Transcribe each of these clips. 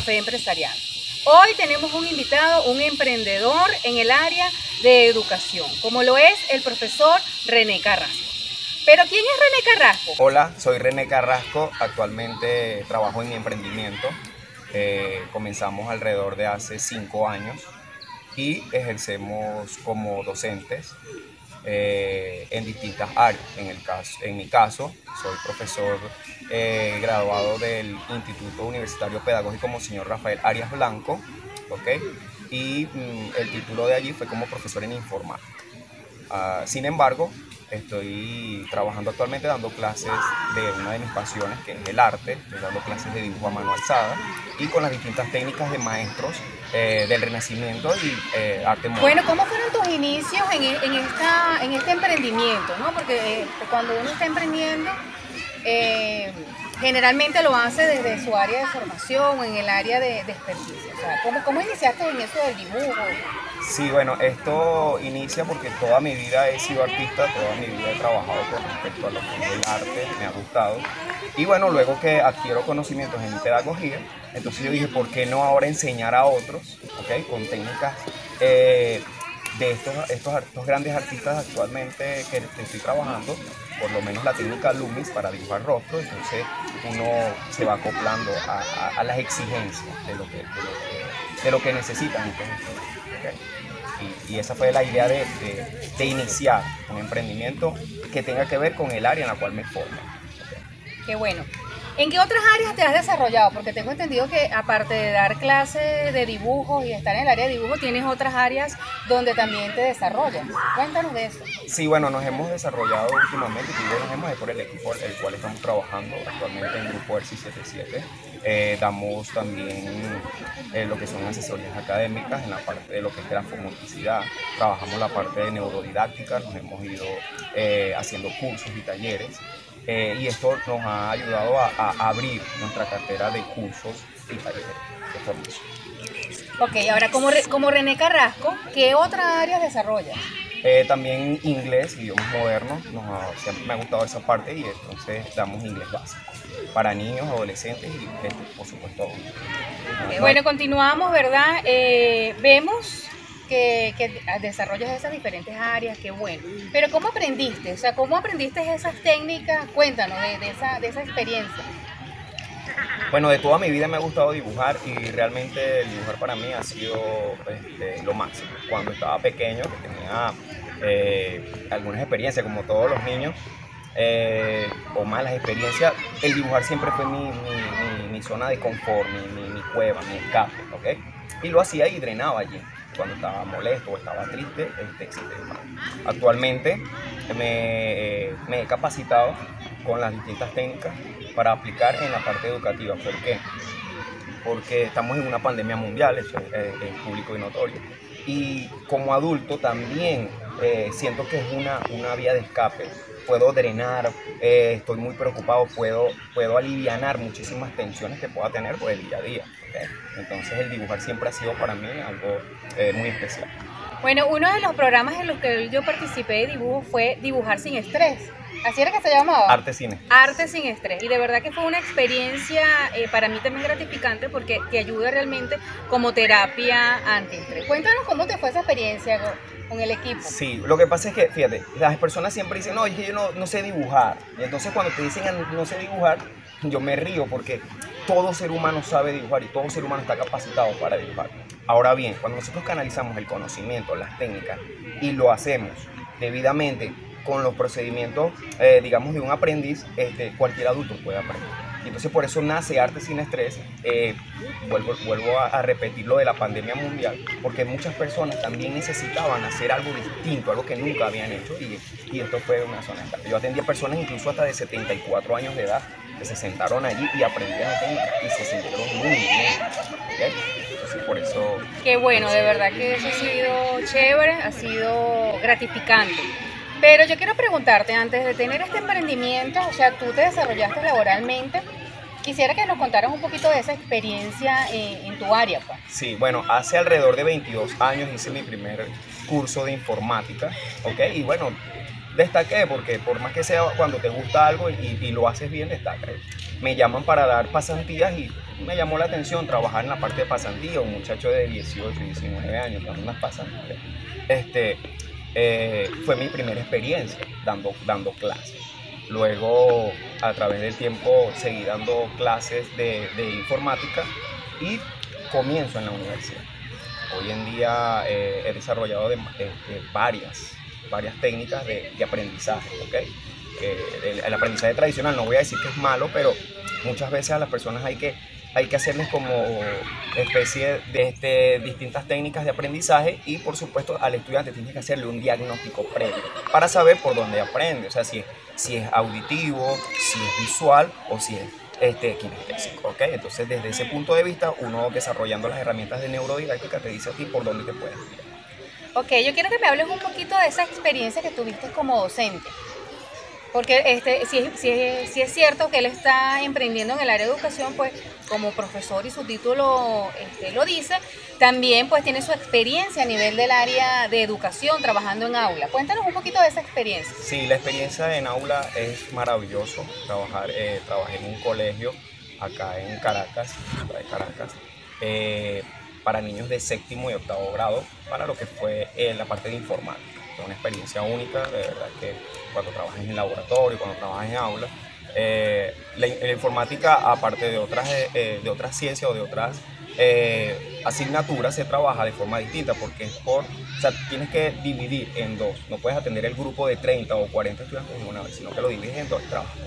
Café Empresarial. Hoy tenemos un invitado, un emprendedor en el área de educación, como lo es el profesor René Carrasco. Pero ¿quién es René Carrasco? Hola, soy René Carrasco, actualmente trabajo en mi emprendimiento. Eh, comenzamos alrededor de hace cinco años y ejercemos como docentes eh, en distintas áreas. En, el caso, en mi caso, soy profesor eh, graduado del Instituto Universitario Pedagógico Monseñor Rafael Arias Blanco, ¿ok? Y mm, el título de allí fue como profesor en informática. Ah, sin embargo, Estoy trabajando actualmente dando clases de una de mis pasiones, que es el arte. Estoy dando clases de dibujo a mano alzada y con las distintas técnicas de maestros eh, del Renacimiento y eh, arte moderno. Bueno, ¿cómo fueron tus inicios en, en este emprendimiento? ¿no? Porque eh, cuando uno está emprendiendo, generalmente lo hace desde su área de formación o en el área de, de ¿cómo, ¿cómo iniciaste en eso del dibujo? Sí, bueno, esto inicia porque toda mi vida he sido artista, toda mi vida he trabajado con respecto a lo que es el arte, me ha gustado. Y bueno, luego que adquiero conocimientos en pedagogía, entonces yo dije, ¿por qué no ahora enseñar a otros, okay, con técnicas eh, de estos, estos, grandes artistas actualmente que, estoy trabajando, por lo menos la técnica Lumis para dibujar rostros, entonces uno se va acoplando a, las exigencias de lo que, de lo que, necesitan. Y, esa fue la idea de, iniciar un emprendimiento que tenga que ver con el área en la cual me formo. Qué bueno. ¿En qué otras áreas te has desarrollado? Porque tengo entendido que aparte de dar clases de dibujo y estar en el área de dibujo, tienes otras áreas donde también te desarrollas. Cuéntanos de eso. Sí, bueno, nos hemos desarrollado últimamente, y nos hemos por el equipo el cual estamos trabajando actualmente en Grupo ERSI 77. Eh, damos también eh, lo que son asesorías académicas en la parte de lo que es la fonoticidad. Trabajamos la parte de neurodidáctica, nos hemos ido eh, haciendo cursos y talleres. Eh, y esto nos ha ayudado a, abrir nuestra cartera de cursos y talleres de formación. Ok, ahora como, como René Carrasco, ¿qué otra área desarrolla? Eh, también inglés, idiomas modernos, nos siempre me ha gustado esa parte y entonces damos inglés básico para niños, adolescentes y este, por supuesto. bueno, continuamos, ¿verdad? Eh, vemos que, desarrollas esas diferentes áreas, qué bueno. Pero ¿cómo aprendiste? O sea, ¿cómo aprendiste esas técnicas? Cuéntanos de, esa, de esa experiencia. Bueno, de toda mi vida me ha gustado dibujar y realmente el dibujar para mí ha sido este, lo máximo. Cuando estaba pequeño, que tenía eh, algunas experiencias, como todos los niños, eh, o malas experiencias, el dibujar siempre fue mi, zona de confort, mi, mi, cueva, mi escape, ¿ok? Y lo hacía y drenaba allí cuando estaba molesto o estaba triste, este, Actualmente me, me, he capacitado con las distintas técnicas para aplicar en la parte educativa. ¿Por qué? Porque estamos en una pandemia mundial, eso es, público y notorio. Y como adulto también eh, siento que es una, una vía de escape puedo drenar, eh, estoy muy preocupado, puedo, puedo aliviar muchísimas tensiones que pueda tener por el día a día. Entonces el dibujar siempre ha sido para mí algo eh, muy especial. Bueno, uno de los programas en los que yo participé de dibujo fue Dibujar sin estrés. Así era que se llamaba. Arte sin estrés. Arte sin estrés. Y de verdad que fue una experiencia eh, para mí también gratificante porque te ayuda realmente como terapia antiestrés. Cuéntanos cómo te fue esa experiencia con el equipo. Sí, lo que pasa es que, fíjate, las personas siempre dicen, no, yo no, no sé dibujar. Y entonces cuando te dicen no sé dibujar, yo me río porque todo ser humano sabe dibujar y todo ser humano está capacitado para dibujar. Ahora bien, cuando nosotros canalizamos el conocimiento, las técnicas y lo hacemos debidamente con los procedimientos, eh, digamos, de un aprendiz, este, cualquier adulto puede aprender. Y entonces por eso nace Arte sin Estrés. Eh, vuelvo vuelvo a, repetir lo de la pandemia mundial, porque muchas personas también necesitaban hacer algo distinto, algo que nunca habían hecho, y, y esto fue una zona. Yo atendí a personas incluso hasta de 74 años de edad que se sentaron allí y aprendieron técnicas y se sintieron muy bien. Entonces por eso... Qué bueno, de verdad que eso ha sido chévere, ha sido gratificante. Pero yo quiero preguntarte, antes de tener este emprendimiento, o sea, tú te desarrollaste laboralmente, quisiera que nos contaras un poquito de esa experiencia en, tu área. Pues. Sí, bueno, hace alrededor de 22 años hice mi primer curso de informática, ¿ok? Y bueno, destaqué porque por más que sea cuando te gusta algo y, lo haces bien, destaca. Me llaman para dar pasantías y me llamó la atención trabajar en la parte de pasantía, un muchacho de 18, 19 años, con unas pasantías. Este, eh, fue mi primera experiencia dando, dando clases. Luego, a través del tiempo, seguí dando clases de, informática y comienzo en la universidad. Hoy en día eh, he desarrollado de, varias, varias técnicas de, aprendizaje, ¿ok? el, el, aprendizaje tradicional, no voy a decir que es malo, pero muchas veces a las personas hay que, hay que hacerles como especie de este, distintas técnicas de aprendizaje y por supuesto al estudiante tiene que hacerle un diagnóstico previo para saber por dónde aprende, o sea, si, si es auditivo, si es visual o si es este, kinestésico, ¿ok? Entonces desde ese punto de vista uno desarrollando las herramientas de neurodidáctica te dice a ti por dónde te puedes ir. Ok, yo quiero que me hables un poquito de esa experiencia que tuviste como docente. Porque este, si, si, si, es cierto que él está emprendiendo en el área de educación, pues como profesor y su título este, lo dice, también pues tiene su experiencia a nivel del área de educación trabajando en aula. Cuéntanos un poquito de esa experiencia. Sí, la experiencia en aula es maravilloso. Trabajar, eh, trabajé en un colegio acá en Caracas, Caracas, eh, para niños de séptimo y octavo grado, para lo que fue eh, la parte de informática una experiencia única, de verdad que cuando trabajas en laboratorio, cuando trabajas en aula. Eh, la, la, informática, aparte de otras, eh, eh, de otras ciencias o de otras eh, asignaturas, se trabaja de forma distinta porque es por, o sea, tienes que dividir en dos. No puedes atender el grupo de 30 o 40 estudiantes en una vez, sino que lo divides en dos trabajos,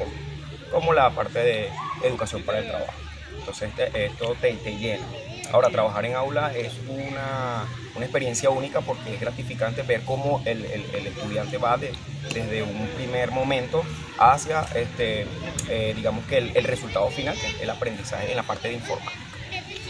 como la parte de educación para el trabajo. Entonces este, esto te, te llena. Ahora, trabajar en aula es una, una experiencia única porque es gratificante ver cómo el, el, estudiante va de, desde un primer momento hacia, este, eh, digamos que el, el, resultado final, el aprendizaje en la parte de informática.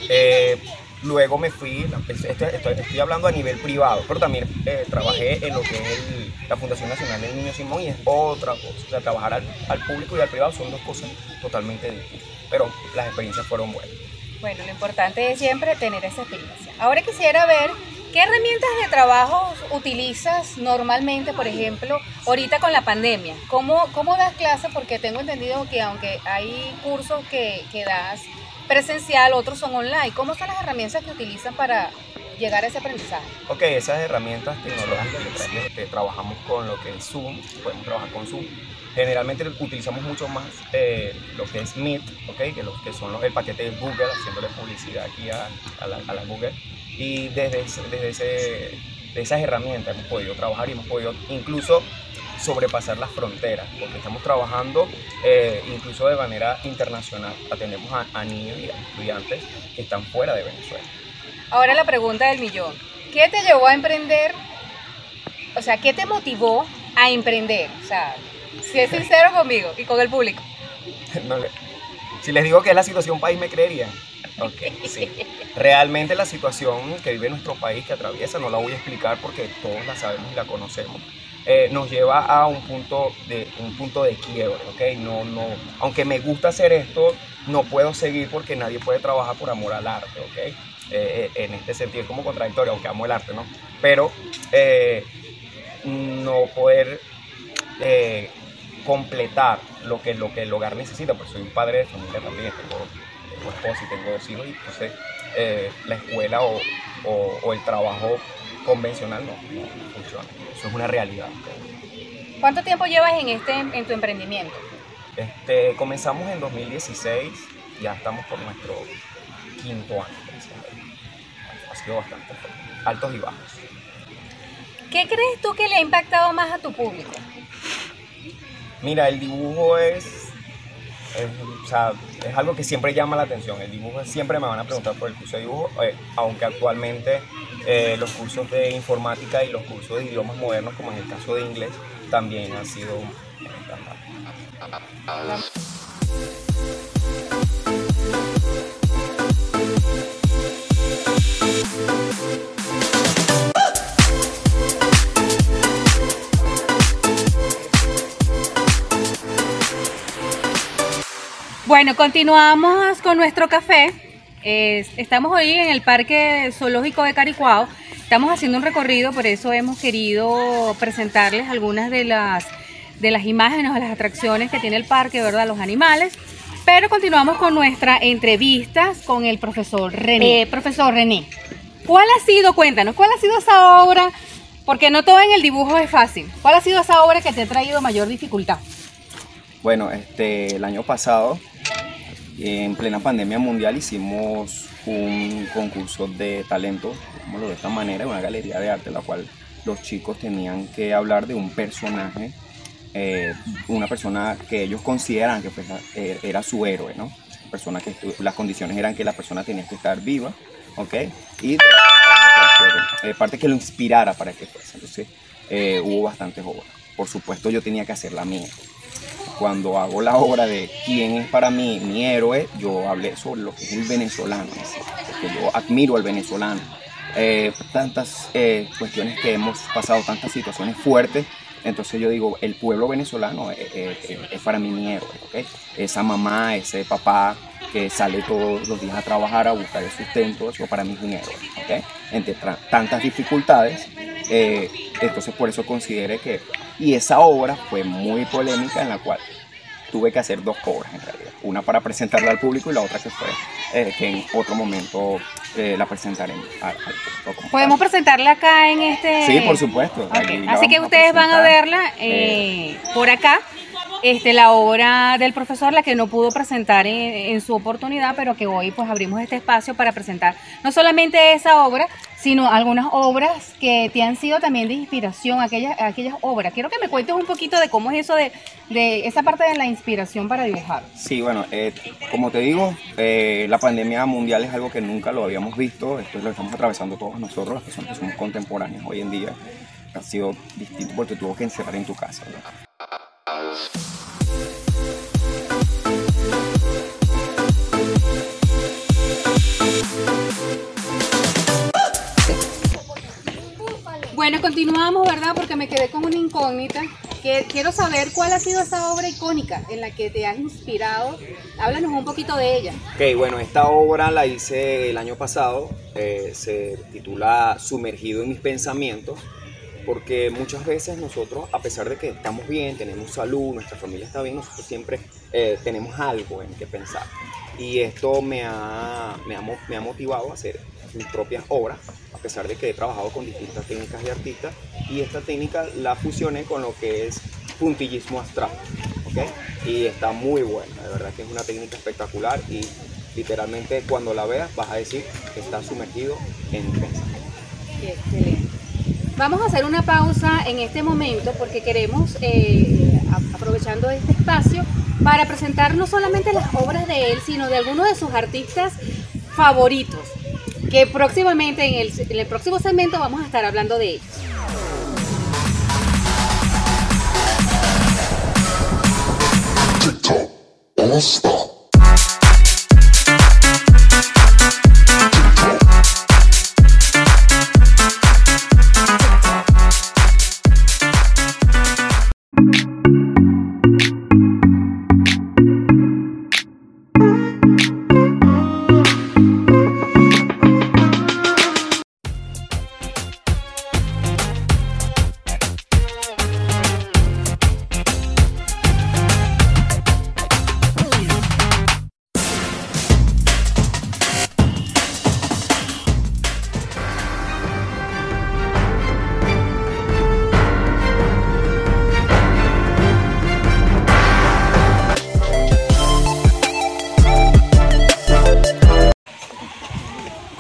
Eh, luego me fui, estoy, estoy, estoy, hablando a nivel privado, pero también eh, trabajé en lo que es la Fundación Nacional del Niño Simón y es otra cosa. O sea, trabajar al, al público y al privado son dos cosas totalmente distintas, pero las experiencias fueron buenas. Bueno, lo importante es siempre tener esa experiencia. Ahora quisiera ver qué herramientas de trabajo utilizas normalmente, por ejemplo, ahorita con la pandemia. ¿Cómo, cómo das clases? Porque tengo entendido que aunque hay cursos que, que das presencial, otros son online. ¿Cómo son las herramientas que utilizan para llegar a ese aprendizaje? Ok, esas herramientas tecnológicas, este, trabajamos con lo que es Zoom, podemos trabajar con Zoom. Generalmente utilizamos mucho más eh, lo que es Meet, okay, que, los, que son los, el paquete de Google, haciéndole publicidad aquí a, a, la, a la, Google. Y desde, desde ese, de esas herramientas hemos podido trabajar y hemos podido incluso sobrepasar las fronteras, porque estamos trabajando eh, incluso de manera internacional. Atendemos a, a niños y a estudiantes que están fuera de Venezuela. Ahora la pregunta del millón. ¿Qué te llevó a emprender? O sea, ¿qué te motivó a emprender? O sea, si es sincero conmigo y con el público. Si les digo que es la situación país, ¿me creerían? Ok, sí. Realmente la situación que vive nuestro país, que atraviesa, no la voy a explicar porque todos la sabemos y la conocemos. Eh, nos lleva a un punto de un punto de quiebre, ¿ok? No, no, aunque me gusta hacer esto, no puedo seguir porque nadie puede trabajar por amor al arte, ¿ok? Eh, en este sentido es como contradictorio, aunque amo el arte, ¿no? Pero eh, no poder eh, completar lo que, lo que el hogar necesita, pues soy un padre de familia también, tengo, tengo esposa y tengo dos hijos, y entonces eh, la escuela o, o, o, el trabajo convencional no, no, funciona, eso es una realidad. ¿Cuánto tiempo llevas en, este, en tu emprendimiento? Este, comenzamos en 2016, ya estamos por nuestro quinto año, ha sido bastante altos y bajos. ¿Qué crees tú que le ha impactado más a tu público? Mira, el dibujo es, o sea, es algo que siempre llama la atención. El dibujo siempre me van a preguntar por el curso de dibujo, eh, aunque actualmente eh, los cursos de informática y los cursos de idiomas modernos, como en el caso de inglés, también han sido Bueno, continuamos con nuestro café. Eh, estamos hoy en el Parque Zoológico de Caricuao. Estamos haciendo un recorrido, por eso hemos querido presentarles algunas de las, de las imágenes o las atracciones que tiene el parque, ¿verdad? Los animales. Pero continuamos con nuestra entrevista con el profesor René. Eh, profesor René, ¿cuál ha sido, cuéntanos, cuál ha sido esa obra? Porque no todo en el dibujo es fácil. ¿Cuál ha sido esa obra que te ha traído mayor dificultad? Bueno, este, el año pasado, en plena pandemia mundial, hicimos un concurso de talento, como de esta manera, una galería de arte, la cual los chicos tenían que hablar de un personaje eh, una persona que ellos consideran que pues, eh, era su héroe, ¿no? Persona que las condiciones eran que la persona tenía que estar viva, ¿ok? Y de, eh, parte que lo inspirara para que fuese. Entonces hubo bastantes obras. Por supuesto yo tenía que hacer la mía. Cuando hago la obra de quién es para mí mi héroe, yo hablé sobre lo que es el venezolano, porque yo admiro al venezolano. tantas cuestiones que hemos pasado, tantas situaciones fuertes entonces yo digo, el pueblo venezolano es, para mí mi héroe, Esa mamá, ese papá que sale todos los días a trabajar a buscar el sustento, eso para mí es un héroe, Entre tantas dificultades, eh, entonces por eso consideré que... Y esa obra fue muy polémica en la cual tuve que hacer dos obras en realidad. Una para presentarla al público y la otra que fue eh, que en otro momento eh, la presentaré al, público. ¿Podemos presentarla acá en este...? Sí, por supuesto. Así que ustedes van a verla por acá este, la obra del profesor, la que no pudo presentar en, su oportunidad, pero que hoy pues abrimos este espacio para presentar no solamente esa obra, sino algunas obras que te han sido también de inspiración, aquellas, aquellas obras. Quiero que me cuentes un poquito de cómo es eso de, de esa parte de la inspiración para dibujar. Sí, bueno, eh, como te digo, eh, la pandemia mundial es algo que nunca lo habíamos visto, esto lo estamos atravesando todos nosotros, las personas que somos contemporáneos hoy en día. Ha sido distinto porque tuvo que encerrar en tu casa. Bueno, continuamos, ¿verdad? Porque me quedé con una incógnita. Que quiero saber cuál ha sido esa obra icónica en la que te has inspirado. Háblanos un poquito de ella. Ok, bueno, esta obra la hice el año pasado. Eh, se titula Sumergido en mis pensamientos. Porque muchas veces nosotros, a pesar de que estamos bien, tenemos salud, nuestra familia está bien, nosotros siempre eh, tenemos algo en que pensar. Y esto me ha, me ha, me ha motivado a hacer mis propias obras a pesar de que he trabajado con distintas técnicas de artista y esta técnica la fusioné con lo que es puntillismo abstracto. ¿okay? Y está muy buena, de verdad que es una técnica espectacular y literalmente cuando la veas vas a decir que está sumergido en pensamiento. Vamos a hacer una pausa en este momento porque queremos, eh, aprovechando este espacio, para presentar no solamente las obras de él, sino de algunos de sus artistas favoritos que próximamente en el, próximo segmento vamos a estar hablando de ellos.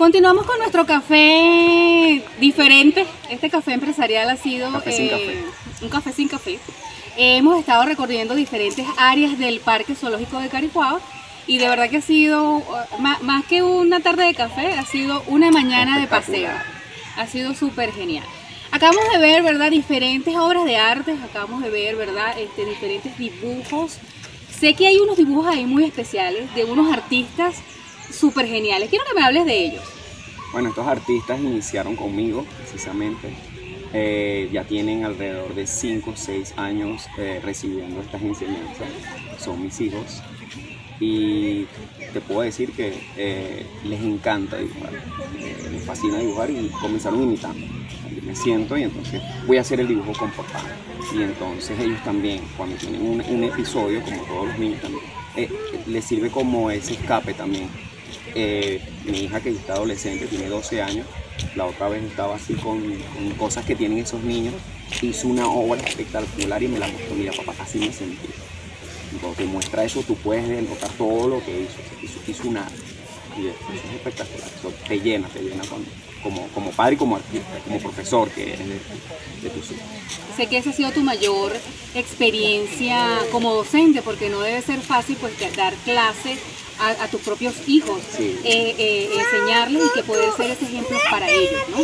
Continuamos con nuestro café diferente. Este café empresarial ha sido eh, un café sin café. hemos estado recorriendo diferentes áreas del Parque Zoológico de Caricuao y de verdad que ha sido, más, que una tarde de café, ha sido una mañana de paseo. Ha sido súper genial. Acabamos de ver, ¿verdad? Diferentes obras de arte, acabamos de ver, ¿verdad? Este, diferentes dibujos. Sé que hay unos dibujos ahí muy especiales de unos artistas súper geniales. Quiero que me hables de ellos. Bueno, estos artistas iniciaron conmigo precisamente. Eh, ya tienen alrededor de 5 o 6 años eh, recibiendo estas enseñanzas. Son mis hijos. Y te puedo decir que eh, les encanta dibujar. les fascina dibujar y comenzaron imitando. me siento y entonces voy a hacer el dibujo con papá. Y entonces ellos también, cuando tienen un, un episodio, como todos los niños también, eh, le sirve como ese escape también. Eh, mi hija que está adolescente, tiene 12 años, la otra vez estaba así con, cosas que tienen esos niños, hizo una obra espectacular y me la mostró, mira papá, así me sentí. Cuando te muestra eso, tú puedes notar todo lo que hizo, hizo, hizo una y eso es espectacular, eso te llena, te llena con, como, como padre y como artista, como profesor que eres de, de tus hijos. Sé que esa ha sido tu mayor experiencia como docente, porque no debe ser fácil pues dar clase a, a tus propios hijos, Sí. eh, eh, enseñarles y que poder ser ese ejemplo para ellos, ¿no?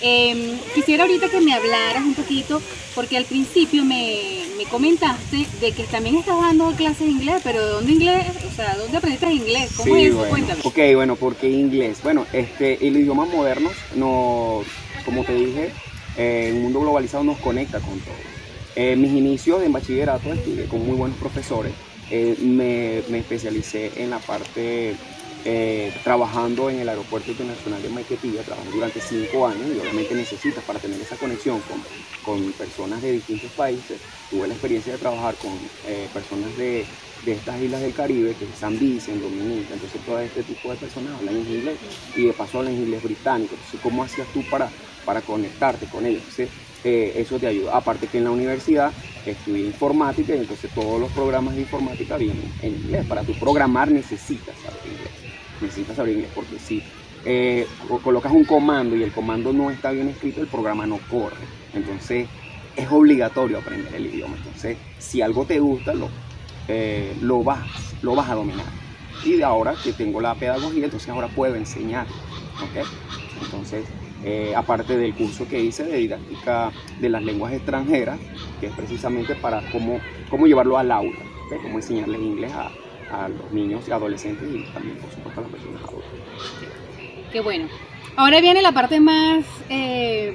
Eh, quisiera ahorita que me hablaras un poquito, porque al principio me, me comentaste de que también estás dando clases de inglés, pero ¿de dónde inglés? O sea, ¿dónde aprendiste inglés? ¿Cómo Sí, es eso? bueno. Cuéntame. Ok, bueno, ¿por qué inglés? Bueno, este, el idioma moderno, no, como te dije, eh, el mundo globalizado nos conecta con todo. Eh, mis inicios en bachillerato estudié con muy buenos profesores. Eh, me, me especialicé en la parte eh, trabajando en el Aeropuerto Internacional de Maiquetía, trabajé durante cinco años y obviamente necesitas para tener esa conexión con, con personas de distintos países. Tuve la experiencia de trabajar con eh, personas de, de estas islas del Caribe, que es San Vicente, Dominica, entonces todo este tipo de personas hablan en inglés y de paso hablan inglés británico. Entonces, ¿cómo hacías tú para, para conectarte con ellos? Entonces, eh, eso te ayuda. Aparte que en la universidad estudié informática y entonces todos los programas de informática vienen en inglés. Para tu programar necesitas saber inglés. Necesitas saber inglés porque si eh, colocas un comando y el comando no está bien escrito, el programa no corre. Entonces es obligatorio aprender el idioma. Entonces, si algo te gusta, lo, eh, lo, vas, lo vas a dominar. Y ahora que tengo la pedagogía, entonces ahora puedo enseñar. ¿ok? Entonces, eh, aparte del curso que hice de didáctica de las lenguas extranjeras, que es precisamente para cómo, cómo llevarlo al aula, cómo enseñarles inglés a, a los niños y adolescentes y también, por supuesto, a las personas adultas. Qué bueno. Ahora viene la parte más, eh,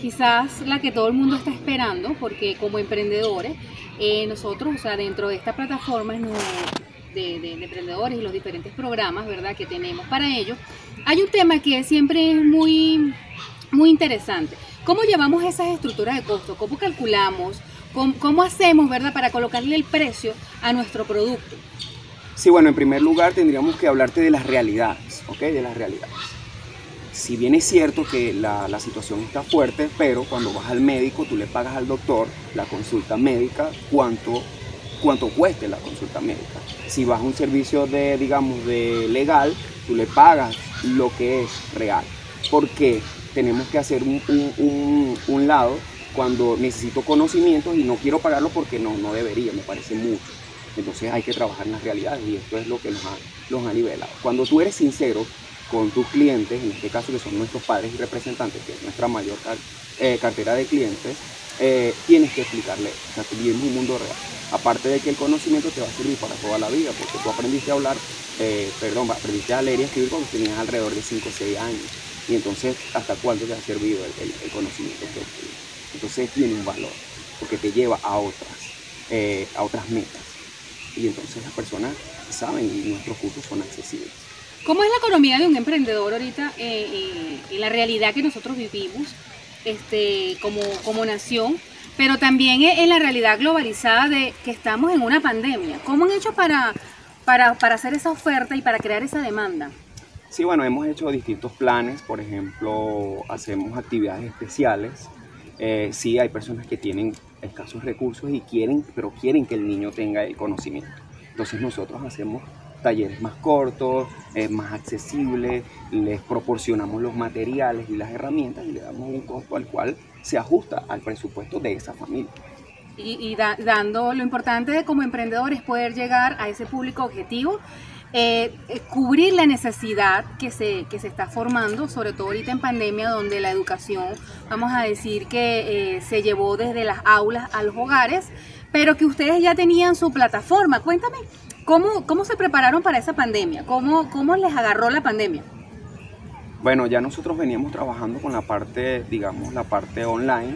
quizás la que todo el mundo está esperando, porque como emprendedores, eh, nosotros, o sea, dentro de esta plataforma de- de emprendedores y los diferentes programas, ¿verdad?, que tenemos para ellos, hay un tema que siempre es muy, muy interesante. ¿Cómo llevamos esas estructuras de costo? ¿Cómo calculamos? ¿Cómo, hacemos, verdad, para colocarle el precio a nuestro producto? Sí, bueno, en primer lugar tendríamos que hablarte de las realidades, ¿ok? De las realidades. Si bien es cierto que la, la situación está fuerte, pero cuando vas al médico, tú le pagas al doctor la consulta médica, cuánto, cuánto cueste la consulta médica. Si vas a un servicio de, digamos, de legal, tú le pagas lo que es real. Porque tenemos que hacer un, un- lado cuando necesito conocimientos y no quiero pagarlo porque no, no debería, me parece mucho. Entonces hay que trabajar en las realidades y esto es lo que nos ha, los ha nivelado. Cuando tú eres sincero con tus clientes, en este caso que son nuestros padres y representantes, que es nuestra mayor eh, cartera de clientes, eh, tienes que explicarle, o sea, vivimos un mundo real. Aparte de que el conocimiento te va a servir para toda la vida, porque tú aprendiste a hablar, eh, perdón, aprendiste a leer y escribir cuando tenías alrededor de 5 o 6 años. Y entonces, ¿hasta cuándo te ha servido el, conocimiento que obtuviste? Entonces tiene un valor, porque te lleva a otras, eh, a otras metas. Y entonces las personas saben y nuestros cursos son accesibles. ¿Cómo es la economía de un emprendedor ahorita eh, eh, la realidad que nosotros vivimos este, como, como nación, pero también en la realidad globalizada de que estamos en una pandemia? ¿Cómo han hecho para, para, para hacer esa oferta y para crear esa demanda? Sí, bueno, hemos hecho distintos planes, por ejemplo, hacemos actividades especiales. Eh, sí, hay personas que tienen escasos recursos y quieren, pero quieren que el niño tenga el conocimiento. Entonces nosotros hacemos talleres más cortos, eh, más accesibles, les proporcionamos los materiales y las herramientas y le damos un costo al cual se ajusta al presupuesto de esa familia. Y, da- dando lo importante de como emprendedor es poder llegar a ese público objetivo, eh, eh, cubrir la necesidad que se, que se está formando, sobre todo ahorita en pandemia, donde la educación, vamos a decir que eh, se llevó desde las aulas a los hogares, pero que ustedes ya tenían su plataforma. Cuéntame, ¿cómo, cómo se prepararon para esa pandemia? ¿Cómo, cómo les agarró la pandemia? Bueno, ya nosotros veníamos trabajando con la parte, digamos, la parte online.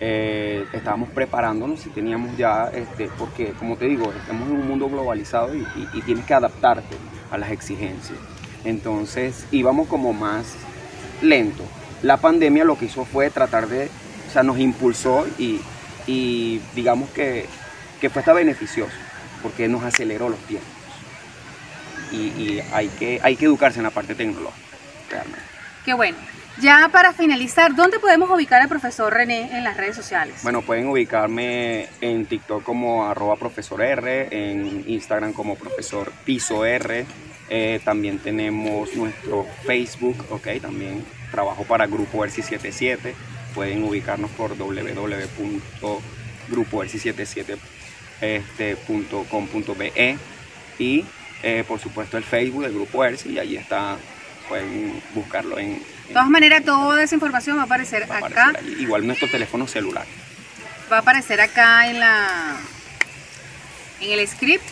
Eh, estábamos preparándonos y teníamos ya, este, porque como te digo, estamos en un mundo globalizado y, tienes que adaptarte a las exigencias. Entonces íbamos como más lento. La pandemia lo que hizo fue tratar de, o sea, nos impulsó y, y digamos que, que fue hasta beneficioso, porque nos aceleró los tiempos. Y, y hay, que, hay que educarse en la parte tecnológica. Qué bueno. Ya para finalizar, ¿dónde podemos ubicar al profesor René en las redes sociales? Bueno, pueden ubicarme en TikTok como arroba profesor R, en Instagram como profesor piso R. Eh, también tenemos nuestro Facebook, ok, también trabajo para Grupo ERSI 77. Pueden ubicarnos por www.grupoersi77.com.be y eh, por supuesto el Facebook del Grupo ERSI y allí está, pueden buscarlo en... De todas maneras, toda esa información va a aparecer va a acá. allí. Igual nuestro teléfono celular. va a aparecer acá en la en el script.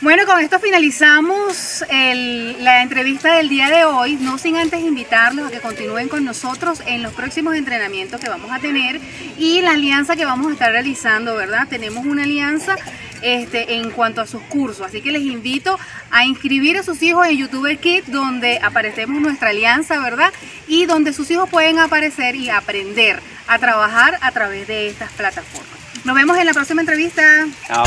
Bueno, con esto finalizamos el- la entrevista del día de hoy, no sin antes invitarlos a que continúen con nosotros en los próximos entrenamientos que vamos a tener y la alianza que vamos a estar realizando, ¿verdad? Tenemos una alianza este, en cuanto a sus cursos, así que les invito a inscribir a sus hijos en YouTuber Kit, donde aparecemos nuestra alianza, ¿verdad? Y donde sus hijos pueden aparecer y aprender a trabajar a través de estas plataformas. Nos vemos en la próxima entrevista. Chao.